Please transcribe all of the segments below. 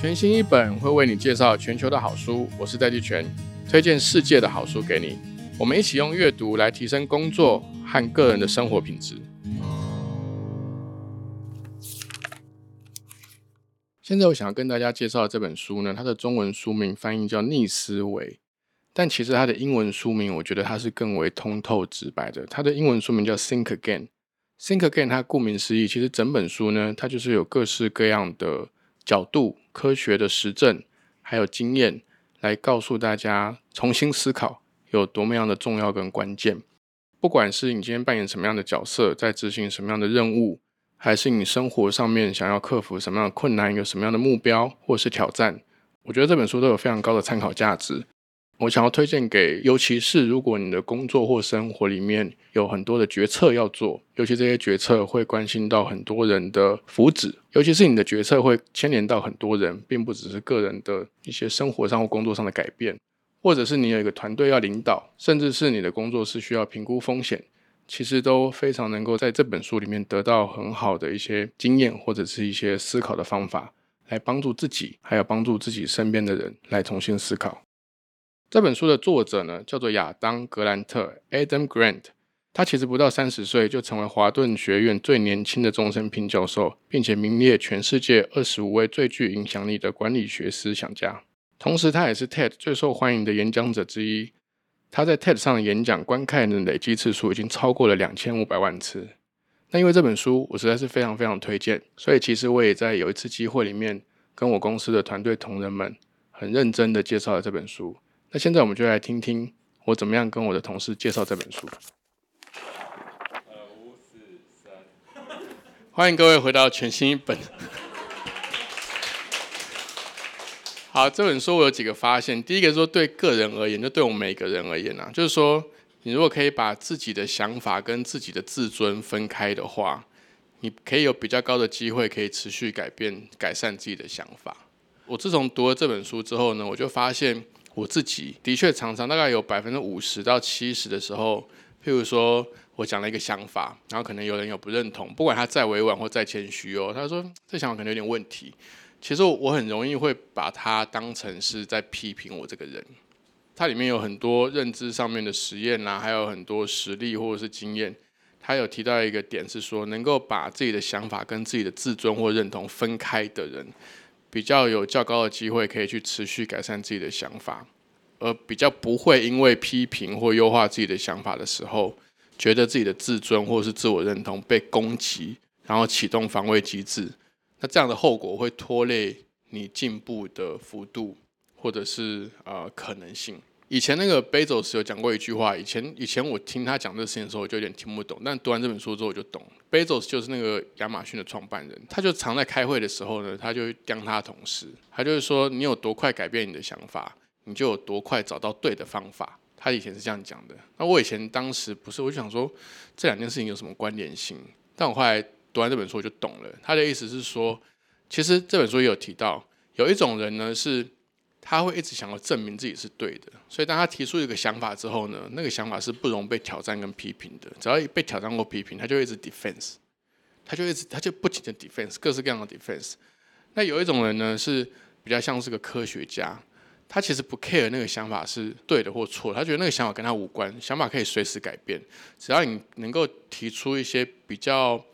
全新一本会为你介绍全球的好书，我是戴季全，推荐世界的好书给你。我们一起用阅读来提升工作和个人的生活品质。现在我想要跟大家介绍的这本书呢，它的中文书名翻译叫《逆思维》，但其实它的英文书名，我觉得它是更为通透直白的。它的英文书名叫《Think Again》。Think Again，它顾名思义，其实整本书呢，它就是有各式各样的角度、科学的实证，还有经验，来告诉大家重新思考有多么样的重要跟关键。不管是你今天扮演什么样的角色，在执行什么样的任务，还是你生活上面想要克服什么样的困难，有什么样的目标或是挑战，我觉得这本书都有非常高的参考价值。我想要推荐给，尤其是如果你的工作或生活里面有很多的决策要做，尤其这些决策会关心到很多人的福祉，尤其是你的决策会牵连到很多人，并不只是个人的一些生活上或工作上的改变，或者是你有一个团队要领导，甚至是你的工作是需要评估风险，其实都非常能够在这本书里面得到很好的一些经验或者是一些思考的方法，来帮助自己，还有帮助自己身边的人来重新思考。这本书的作者呢，叫做亚当·格兰特 （Adam Grant）。他其实不到三十岁就成为华顿学院最年轻的终身聘教授，并且名列全世界二十五位最具影响力的管理学思想家。同时，他也是 TED 最受欢迎的演讲者之一。他在 TED 上的演讲观看的累积次数已经超过了两千五百万次。那因为这本书我实在是非常非常推荐，所以其实我也在有一次机会里面，跟我公司的团队同仁们很认真的介绍了这本书。那现在我们就来听听我怎么样跟我的同事介绍这本书。五四三，欢迎各位回到全新一本。好，这本书我有几个发现。第一个说，对个人而言，就对我们每个人而言啊，就是说，你如果可以把自己的想法跟自己的自尊分开的话，你可以有比较高的机会可以持续改变、改善自己的想法。我自从读了这本书之后呢，我就发现。我自己的确常常大概有百分之五十到七十的时候，譬如说我讲了一个想法，然后可能有人有不认同，不管他再委婉或再谦虚哦，他说这想法可能有点问题。其实我很容易会把它当成是在批评我这个人。它里面有很多认知上面的实验啊，还有很多实例或者是经验。他有提到一个点是说，能够把自己的想法跟自己的自尊或认同分开的人。比较有较高的机会可以去持续改善自己的想法，而比较不会因为批评或优化自己的想法的时候，觉得自己的自尊或是自我认同被攻击，然后启动防卫机制。那这样的后果会拖累你进步的幅度，或者是呃可能性。以前那个 Bezos 有讲过一句话，以前以前我听他讲这个事情的时候，我就有点听不懂。但读完这本书之后，我就懂。b e z o 就是那个亚马逊的创办人，他就常在开会的时候呢，他就刁他同事，他就是说，你有多快改变你的想法，你就有多快找到对的方法。他以前是这样讲的。那我以前当时不是，我就想说这两件事情有什么关联性？但我后来读完这本书，我就懂了。他的意思是说，其实这本书也有提到，有一种人呢是。他会一直想要证明自己是对的，所以当他提出一个想法之后呢，那个想法是不容被挑战跟批评的。只要被挑战或批评，他就一直 defense，他就一直他就不停的 defense，各式各样的 defense。那有一种人呢，是比较像是个科学家，他其实不 care 那个想法是对的或错，他觉得那个想法跟他无关，想法可以随时改变，只要你能够提出一些比较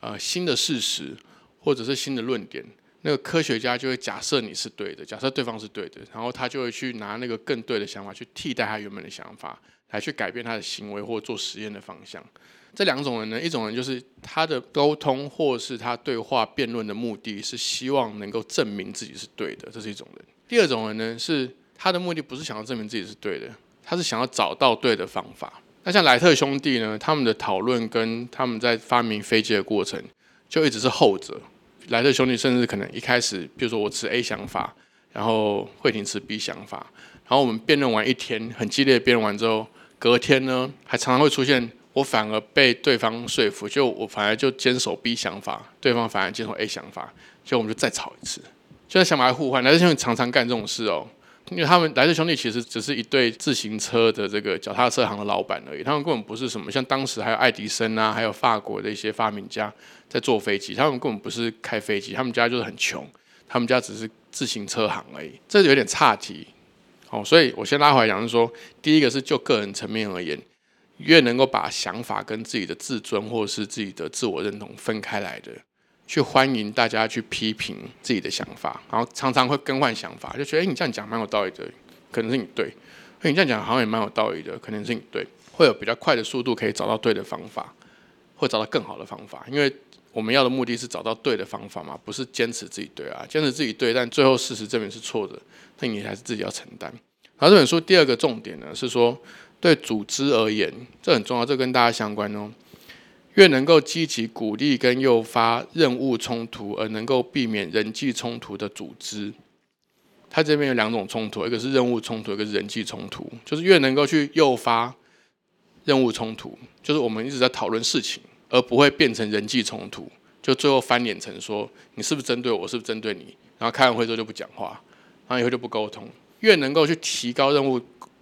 呃新的事实或者是新的论点。那个科学家就会假设你是对的，假设对方是对的，然后他就会去拿那个更对的想法去替代他原本的想法，来去改变他的行为或做实验的方向。这两种人呢，一种人就是他的沟通或是他对话辩论的目的是希望能够证明自己是对的，这是一种人。第二种人呢，是他的目的不是想要证明自己是对的，他是想要找到对的方法。那像莱特兄弟呢，他们的讨论跟他们在发明飞机的过程，就一直是后者。莱特兄弟甚至可能一开始，比如说我持 A 想法，然后慧婷持 B 想法，然后我们辩论完一天，很激烈的辩论完之后，隔天呢，还常常会出现我反而被对方说服，就我反而就坚守 B 想法，对方反而坚守 A 想法，就我们就再吵一次，就在想法互换。莱特兄弟常常干这种事哦。因为他们莱特兄弟其实只是一对自行车的这个脚踏车行的老板而已，他们根本不是什么像当时还有爱迪生啊，还有法国的一些发明家在坐飞机，他们根本不是开飞机，他们家就是很穷，他们家只是自行车行而已，这有点差题。哦，所以我先拉回来讲，是说，第一个是就个人层面而言，越能够把想法跟自己的自尊或者是自己的自我认同分开来的，去欢迎大家去批评自己的想法，然后常常会更换想法，就觉得哎，你这样讲蛮有道理的，可能是你对；哎，你这样讲好像也蛮有道理的，可能是你对，会有比较快的速度可以找到对的方法，会找到更好的方法，因为。我们要的目的是找到对的方法嘛，不是坚持自己对啊，坚持自己对，但最后事实证明是错的，那你还是自己要承担。然后这本书第二个重点呢是说，对组织而言，这很重要，这跟大家相关哦。越能够积极鼓励跟诱发任务冲突，而能够避免人际冲突的组织，它这边有两种冲突，一个是任务冲突，一个是人际冲突。就是越能够去诱发任务冲突，就是我们一直在讨论事情。而不会变成人际冲突，就最后翻脸成说你是不是针对我，是不是针对你？然后开完会之后就不讲话，然后以后就不沟通。越能够去提高任务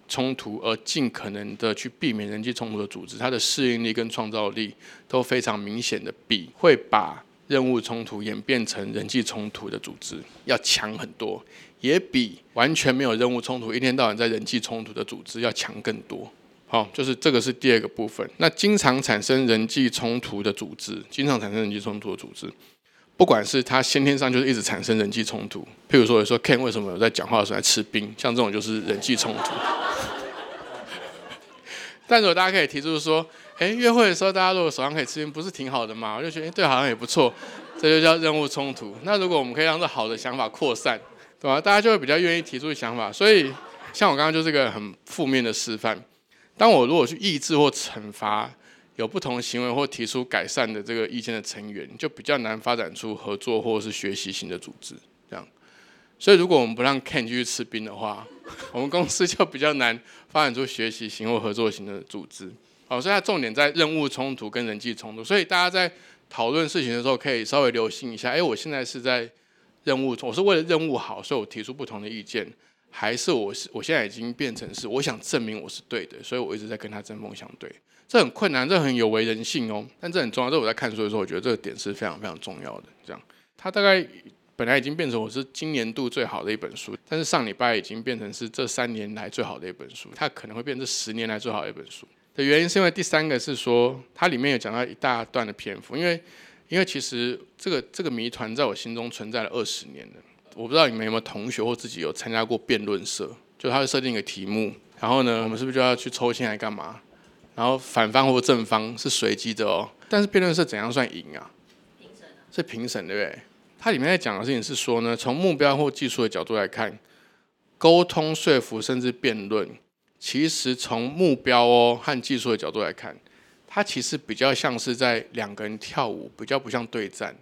冲突，而尽可能的去避免人际冲突的组织，它的适应力跟创造力都非常明显的比会把任务冲突演变成人际冲突的组织要强很多，也比完全没有任务冲突，一天到晚在人际冲突的组织要强更多。好，就是这个是第二个部分。那经常产生人际冲突的组织，经常产生人际冲突的组织，不管是他先天上就是一直产生人际冲突，譬如说，说 Ken 为什么有在讲话的时候在吃冰，像这种就是人际冲突。但如果大家可以提出说，哎，约会的时候大家如果手上可以吃冰，不是挺好的吗？我就觉得，哎，对，好像也不错。这就叫任务冲突。那如果我们可以让这好的想法扩散，对吧？大家就会比较愿意提出想法。所以，像我刚刚就是一个很负面的示范。当我如果去抑制或惩罚有不同行为或提出改善的这个意见的成员，就比较难发展出合作或是学习型的组织。这样，所以如果我们不让 Ken 继续吃冰的话，我们公司就比较难发展出学习型或合作型的组织。好，所以它重点在任务冲突跟人际冲突。所以大家在讨论事情的时候，可以稍微留心一下。哎，我现在是在任务，我是为了任务好，所以我提出不同的意见。还是我是我现在已经变成是我想证明我是对的，所以我一直在跟他针锋相对，这很困难，这很有违人性哦。但这很重要，这我在看书的时候，我觉得这个点是非常非常重要的。这样，它大概本来已经变成我是今年度最好的一本书，但是上礼拜已经变成是这三年来最好的一本书，它可能会变成十年来最好的一本书的原因，是因为第三个是说它里面有讲到一大段的篇幅，因为因为其实这个这个谜团在我心中存在了二十年了。我不知道你们有没有同学或自己有参加过辩论社，就他会设定一个题目，然后呢，我们是不是就要去抽签来干嘛？然后反方或正方是随机的哦。但是辩论是怎样算赢啊？评审是评审对不对？它里面在讲的事情是说呢，从目标或技术的角度来看，沟通、说服甚至辩论，其实从目标哦和技术的角度来看，它其实比较像是在两个人跳舞，比较不像对战，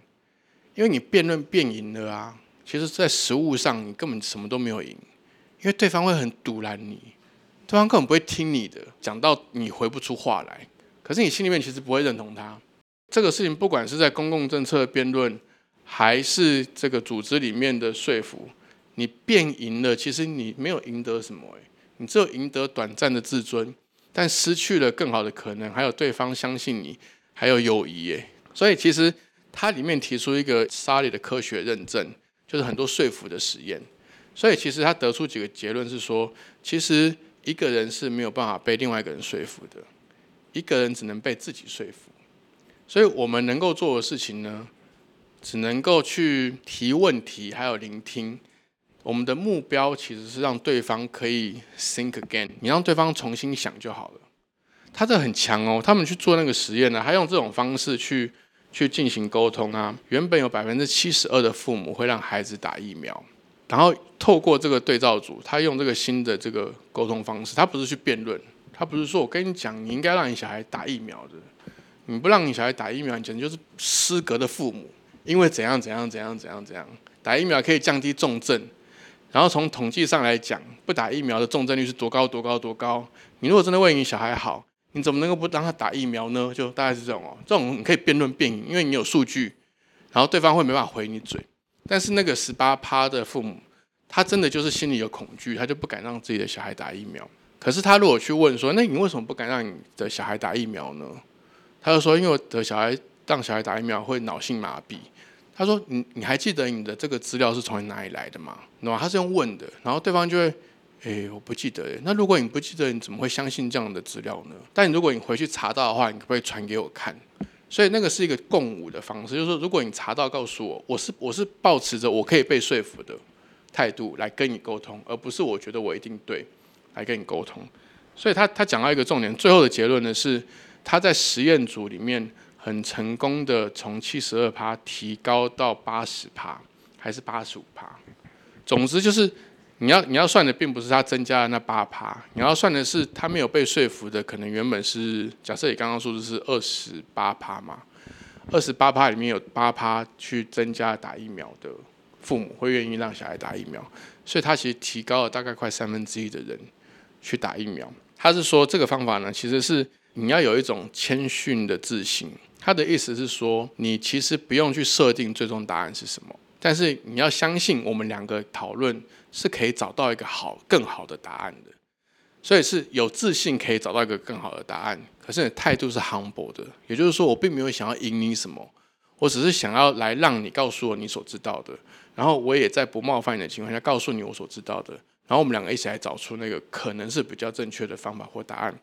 因为你辩论辩赢了啊。其实，在实物上，你根本什么都没有赢，因为对方会很堵拦你，对方根本不会听你的，讲到你回不出话来。可是你心里面其实不会认同他。这个事情，不管是在公共政策辩论，还是这个组织里面的说服，你辩赢了，其实你没有赢得什么，诶，你只有赢得短暂的自尊，但失去了更好的可能，还有对方相信你，还有友谊，诶。所以其实它里面提出一个沙利的科学认证。就是很多说服的实验，所以其实他得出几个结论是说，其实一个人是没有办法被另外一个人说服的，一个人只能被自己说服。所以我们能够做的事情呢，只能够去提问题，还有聆听。我们的目标其实是让对方可以 think again，你让对方重新想就好了。他这很强哦，他们去做那个实验呢，还用这种方式去。去进行沟通啊！原本有百分之七十二的父母会让孩子打疫苗，然后透过这个对照组，他用这个新的这个沟通方式，他不是去辩论，他不是说我跟你讲，你应该让你小孩打疫苗的，你不让你小孩打疫苗，你简直就是失格的父母，因为怎样怎样怎样怎样怎样，打疫苗可以降低重症，然后从统计上来讲，不打疫苗的重症率是多高多高多高，你如果真的为你小孩好。你怎么能够不让他打疫苗呢？就大概是这种哦，这种你可以辩论辩赢，因为你有数据，然后对方会没办法回你嘴。但是那个十八趴的父母，他真的就是心里有恐惧，他就不敢让自己的小孩打疫苗。可是他如果去问说，那你为什么不敢让你的小孩打疫苗呢？他就说，因为我的小孩让小孩打疫苗会脑性麻痹，他说：“你你还记得你的这个资料是从哪里来的吗？那？”他是用问的，然后对方就会：“诶，我不记得。”那如果你不记得，你怎么会相信这样的资料呢？但如果你回去查到的话，你可不可以传给我看？所以那个是一个共舞的方式，就是说，如果你查到，告诉我，我是我是保持着我可以被说服的态度来跟你沟通，而不是我觉得我一定对来跟你沟通。所以他他讲到一个重点，最后的结论呢是他在实验组里面很成功的从七十二趴提高到八十趴，还是八十五趴。总之就是。你要你要算的并不是他增加了那八趴，你要算的是他没有被说服的，可能原本是假设你刚刚数字是二十八趴嘛，二十八趴里面有八趴去增加打疫苗的父母会愿意让小孩打疫苗，所以他其实提高了大概快三分之一的人去打疫苗。他是说这个方法呢，其实是你要有一种谦逊的自信。他的意思是说，你其实不用去设定最终答案是什么，但是你要相信我们两个讨论。是可以找到一个好、更好的答案的，所以是有自信可以找到一个更好的答案。可是你态度是 humble 的，也就是说，我并没有想要赢你什么，我只是想要来让你告诉我你所知道的，然后我也在不冒犯你的情况下告诉你我所知道的，然后我们两个一起来找出那个可能是比较正确的方法或答案。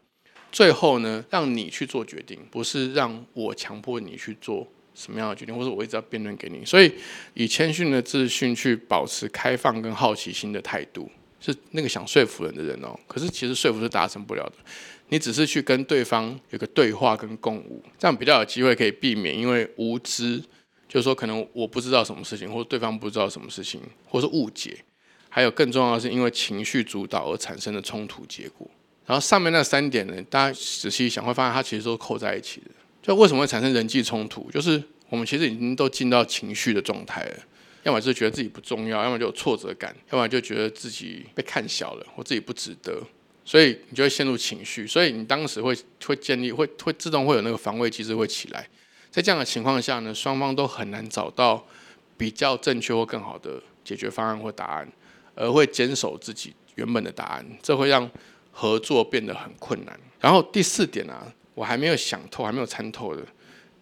最后呢，让你去做决定，不是让我强迫你去做。什么样的决定，或者我一直要辩论给你，所以以谦逊的自信去保持开放跟好奇心的态度，是那个想说服人的人哦。可是其实说服是达成不了的，你只是去跟对方有个对话跟共舞，这样比较有机会可以避免因为无知，就是说可能我不知道什么事情，或者对方不知道什么事情，或是误解，还有更重要的是因为情绪主导而产生的冲突结果。然后上面那三点呢，大家仔细想会发现它其实都扣在一起的。就为什么会产生人际冲突？就是我们其实已经都进到情绪的状态了，要么是觉得自己不重要，要么就有挫折感，要么就觉得自己被看小了，或自己不值得，所以你就会陷入情绪。所以你当时会会建立会会自动会有那个防卫机制会起来。在这样的情况下呢，双方都很难找到比较正确或更好的解决方案或答案，而会坚守自己原本的答案，这会让合作变得很困难。然后第四点啊。我还没有想透，还没有参透的。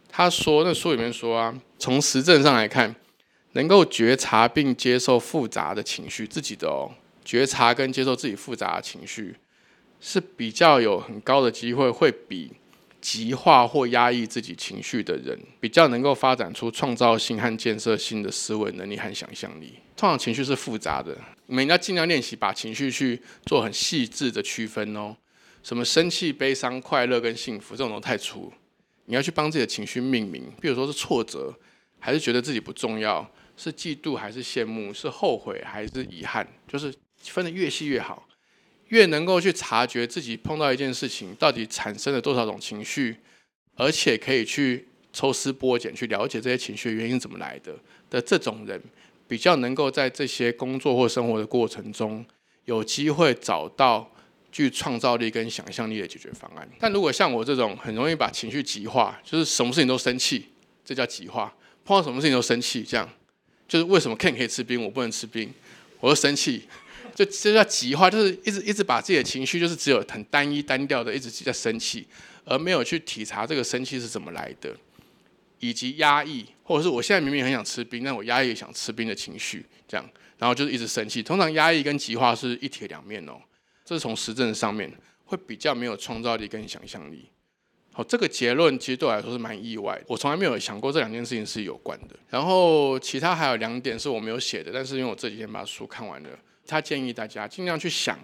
他说，那书里面说啊，从实证上来看，能够觉察并接受复杂的情绪，自己的哦，觉察跟接受自己复杂的情绪，是比较有很高的机会，会比极化或压抑自己情绪的人，比较能够发展出创造性和建设性的思维能力和想象力。通常情绪是复杂的，你们要尽量练习把情绪去做很细致的区分哦。什么生气、悲伤、快乐跟幸福这种都太粗，你要去帮自己的情绪命名。比如说是挫折，还是觉得自己不重要，是嫉妒还是羡慕，是后悔还是遗憾，就是分的越细越好，越能够去察觉自己碰到一件事情到底产生了多少种情绪，而且可以去抽丝剥茧去了解这些情绪原因怎么来的的这种人，比较能够在这些工作或生活的过程中有机会找到。具创造力跟想象力的解决方案。但如果像我这种很容易把情绪极化，就是什么事情都生气，这叫极化。碰到什么事情都生气，这样就是为什么 Ken 可以吃冰，我不能吃冰，我就生气，就这叫极化，就是一直一直把自己的情绪就是只有很单一单调的一直在生气，而没有去体察这个生气是怎么来的，以及压抑，或者是我现在明明很想吃冰，但我压抑想吃冰的情绪，这样，然后就是一直生气。通常压抑跟极化是一体两面哦。这是从实证上面会比较没有创造力跟想象力。好，这个结论其实对我来说是蛮意外的，我从来没有想过这两件事情是有关的。然后其他还有两点是我没有写的，但是因为我这几天把书看完了，他建议大家尽量去想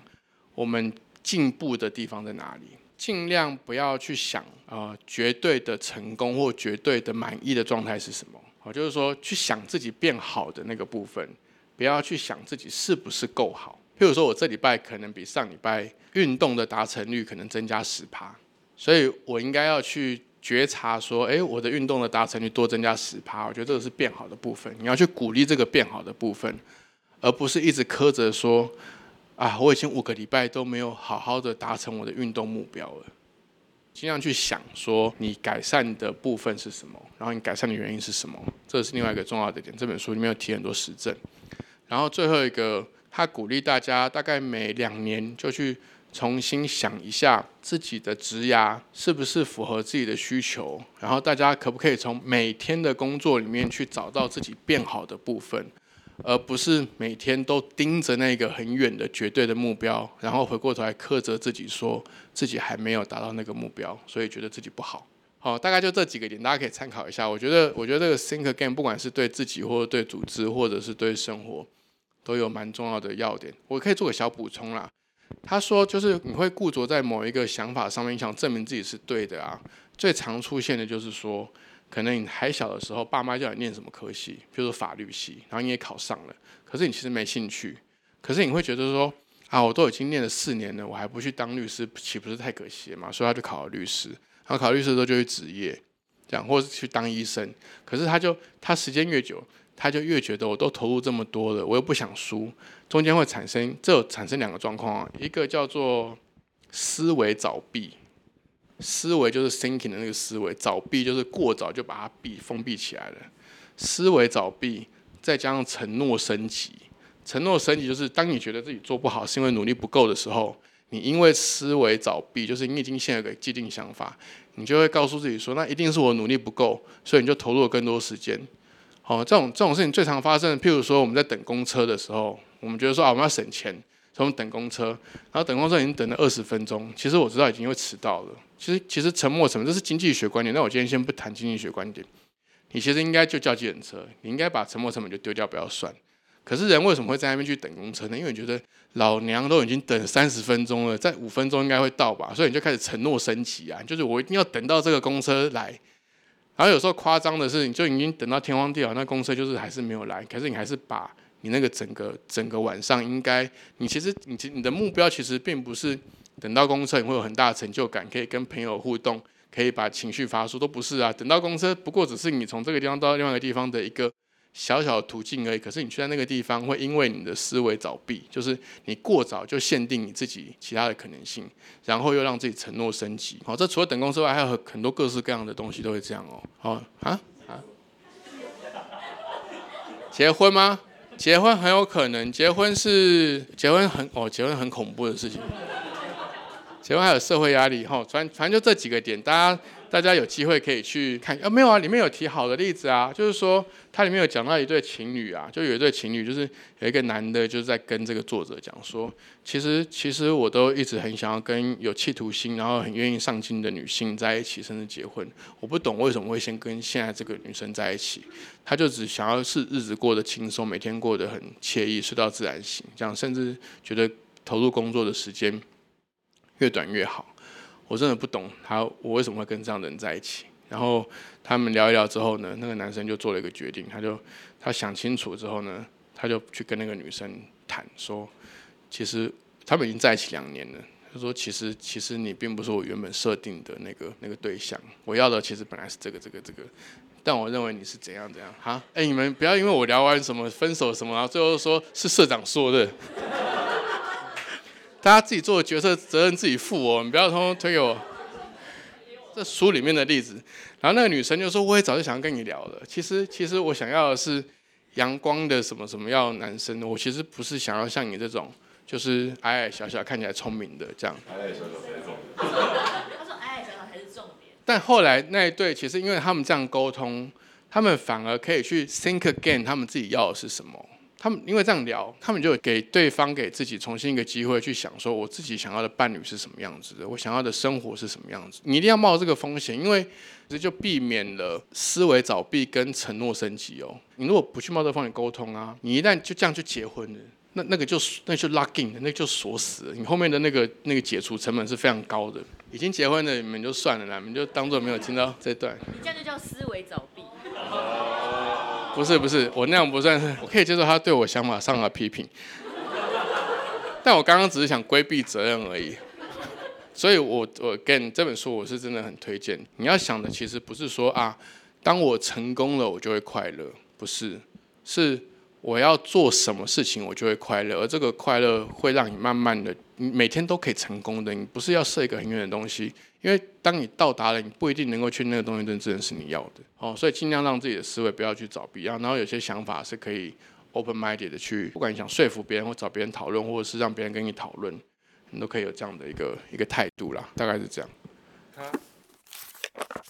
我们进步的地方在哪里，尽量不要去想啊绝对的成功或绝对的满意的状态是什么。好，就是说去想自己变好的那个部分，不要去想自己是不是够好。譬如说，我这礼拜可能比上礼拜运动的达成率可能增加十趴，所以我应该要去觉察说，哎，我的运动的达成率多增加十趴，我觉得这个是变好的部分。你要去鼓励这个变好的部分，而不是一直苛责说，啊，我已经五个礼拜都没有好好的达成我的运动目标了。尽量去想说，你改善的部分是什么，然后你改善的原因是什么，这是另外一个重要的点。这本书里面有提很多实证，然后最后一个。他鼓励大家大概每两年就去重新想一下自己的职涯是不是符合自己的需求，然后大家可不可以从每天的工作里面去找到自己变好的部分，而不是每天都盯着那个很远的绝对的目标，然后回过头来苛责自己，说自己还没有达到那个目标，所以觉得自己不好。好，大概就这几个点，大家可以参考一下。我觉得，我觉得这个 think again，不管是对自己，或者对组织，或者是对生活，都有蛮重要的要点。我可以做个小补充啦。他说，就是你会固着在某一个想法上面，想证明自己是对的啊。最常出现的就是说，可能你还小的时候，爸妈叫你念什么科系，比如法律系，然后你也考上了，可是你其实没兴趣，可是你会觉得说，啊，我都已经念了四年了，我还不去当律师，岂不是太可惜嘛？所以他就考了律师。然后考律师的时候就去职业，这样，或是去当医生。可是他就他时间越久，他就越觉得我都投入这么多了，我又不想输，中间会产生这产生两个状况啊，一个叫做思维早闭，思维就是 thinking 的那个思维，早闭就是过早就把它闭封闭起来了。思维早闭，再加上承诺升级，承诺升级就是当你觉得自己做不好是因为努力不够的时候。你因为思维早闭，就是你已经现有个既定想法，你就会告诉自己说，那一定是我努力不够，所以你就投入了更多时间。哦，这种这种事情最常发生。譬如说我们在等公车的时候，我们觉得说啊我们要省钱，所以我们等公车，然后等公车已经等了二十分钟，其实我知道已经会迟到了。其实其实沉默成本这是经济学观点，那我今天先不谈经济学观点，你其实应该就叫计程车，你应该把沉默成本就丢掉，不要算。可是人为什么会在那边去等公车呢？因为你觉得老娘都已经等三十分钟了，在五分钟应该会到吧，所以你就开始承诺升级啊，就是我一定要等到这个公车来。然后有时候夸张的是，你就已经等到天荒地老，那公车就是还是没有来，可是你还是把你那个整个整个晚上应该，你其实你其你的目标其实并不是等到公车你会有很大的成就感，可以跟朋友互动，可以把情绪发出，都不是啊。等到公车不过只是你从这个地方到另外一个地方的一个。小小的途径而已，可是你去在那个地方，会因为你的思维早闭，就是你过早就限定你自己其他的可能性，然后又让自己承诺升级。好，这除了等公之外，还有很多各式各样的东西都会这样哦。好啊啊，结婚吗？结婚很有可能，结婚是结婚很哦，结婚很恐怖的事情。结婚还有社会压力，哈，反反正就这几个点，大家。大家有机会可以去看啊，没有啊，里面有提好的例子啊，就是说它里面有讲到一对情侣啊，就有一对情侣，就是有一个男的，就是在跟这个作者讲说，其实其实我都一直很想要跟有企图心，然后很愿意上进的女性在一起，甚至结婚。我不懂为什么会先跟现在这个女生在一起，他就只想要是日子过得轻松，每天过得很惬意，睡到自然醒，这样甚至觉得投入工作的时间越短越好。我真的不懂他，我为什么会跟这样的人在一起？然后他们聊一聊之后呢，那个男生就做了一个决定，他就他想清楚之后呢，他就去跟那个女生谈说，其实他们已经在一起两年了。他说，其实其实你并不是我原本设定的那个那个对象，我要的其实本来是这个这个这个，但我认为你是怎样怎样哈？哎，你们不要因为我聊完什么分手什么，然后最后说是社长说的。大家自己做的决策责任自己负哦，你不要通通推给我。这书里面的例子，然后那个女生就说：“我也早就想要跟你聊了。其实，其实我想要的是阳光的什么什么样男生。我其实不是想要像你这种，就是矮矮小小看起来聪明的这样。”矮矮小小才是重点。他说：“矮矮小小才是重点。”但后来那一对，其实因为他们这样沟通，他们反而可以去 think again，他们自己要的是什么。他们因为这样聊，他们就给对方给自己重新一个机会去想，说我自己想要的伴侣是什么样子的，我想要的生活是什么样子。你一定要冒这个风险，因为这就避免了思维早闭跟承诺升级哦。你如果不去冒这个风险沟通啊，你一旦就这样就结婚了，那那个就那就 lock in 那就锁死了。你后面的那个那个解除成本是非常高的。已经结婚的你们就算了啦，你们就当做没有听到这段。你这样就叫思维早闭。不是不是，我那样不算是，我可以接受他对我想法上的批评，但我刚刚只是想规避责任而已。所以，我我跟这本书我是真的很推荐。你要想的其实不是说啊，当我成功了我就会快乐，不是，是。我要做什么事情，我就会快乐，而这个快乐会让你慢慢的，你每天都可以成功的。你不是要设一个很远的东西，因为当你到达了，你不一定能够去那个东西，真正是你要的。哦，所以尽量让自己的思维不要去找必要，然后有些想法是可以 open minded 的去，不管你想说服别人或找别人讨论，或者是让别人跟你讨论，你都可以有这样的一个一个态度啦，大概是这样。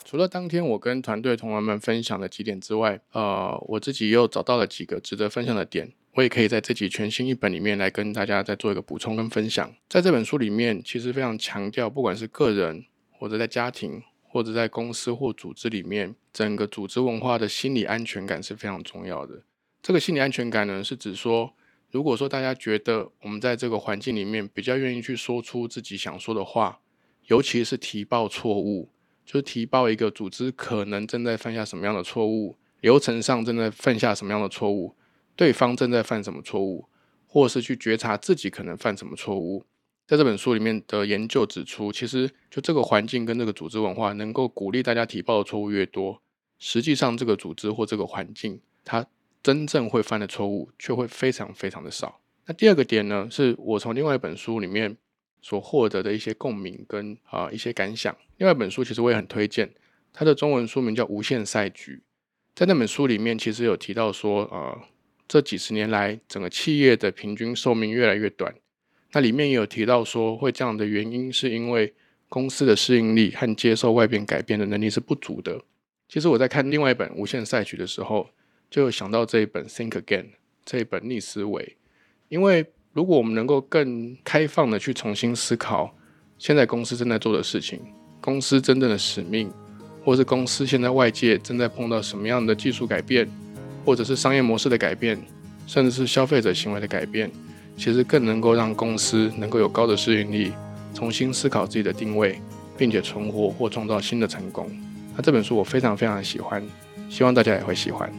除了当天我跟团队同仁们分享的几点之外，呃，我自己又找到了几个值得分享的点，我也可以在这集全新一本里面来跟大家再做一个补充跟分享。在这本书里面，其实非常强调，不管是个人或者在家庭或者在公司或组织里面，整个组织文化的心理安全感是非常重要的。这个心理安全感呢，是指说，如果说大家觉得我们在这个环境里面比较愿意去说出自己想说的话，尤其是提报错误。就是提报一个组织可能正在犯下什么样的错误，流程上正在犯下什么样的错误，对方正在犯什么错误，或是去觉察自己可能犯什么错误。在这本书里面的研究指出，其实就这个环境跟这个组织文化能够鼓励大家提报的错误越多，实际上这个组织或这个环境，它真正会犯的错误却会非常非常的少。那第二个点呢，是我从另外一本书里面。所获得的一些共鸣跟啊一些感想。另外一本书其实我也很推荐，它的中文书名叫《无限赛局》。在那本书里面，其实有提到说，呃，这几十年来整个企业的平均寿命越来越短。那里面也有提到说，会这样的原因是因为公司的适应力和接受外边改变的能力是不足的。其实我在看另外一本《无限赛局》的时候，就想到这一本《Think Again》这一本逆思维，因为。如果我们能够更开放的去重新思考，现在公司正在做的事情，公司真正的使命，或是公司现在外界正在碰到什么样的技术改变，或者是商业模式的改变，甚至是消费者行为的改变，其实更能够让公司能够有高的适应力，重新思考自己的定位，并且存活或创造新的成功。那这本书我非常非常喜欢，希望大家也会喜欢。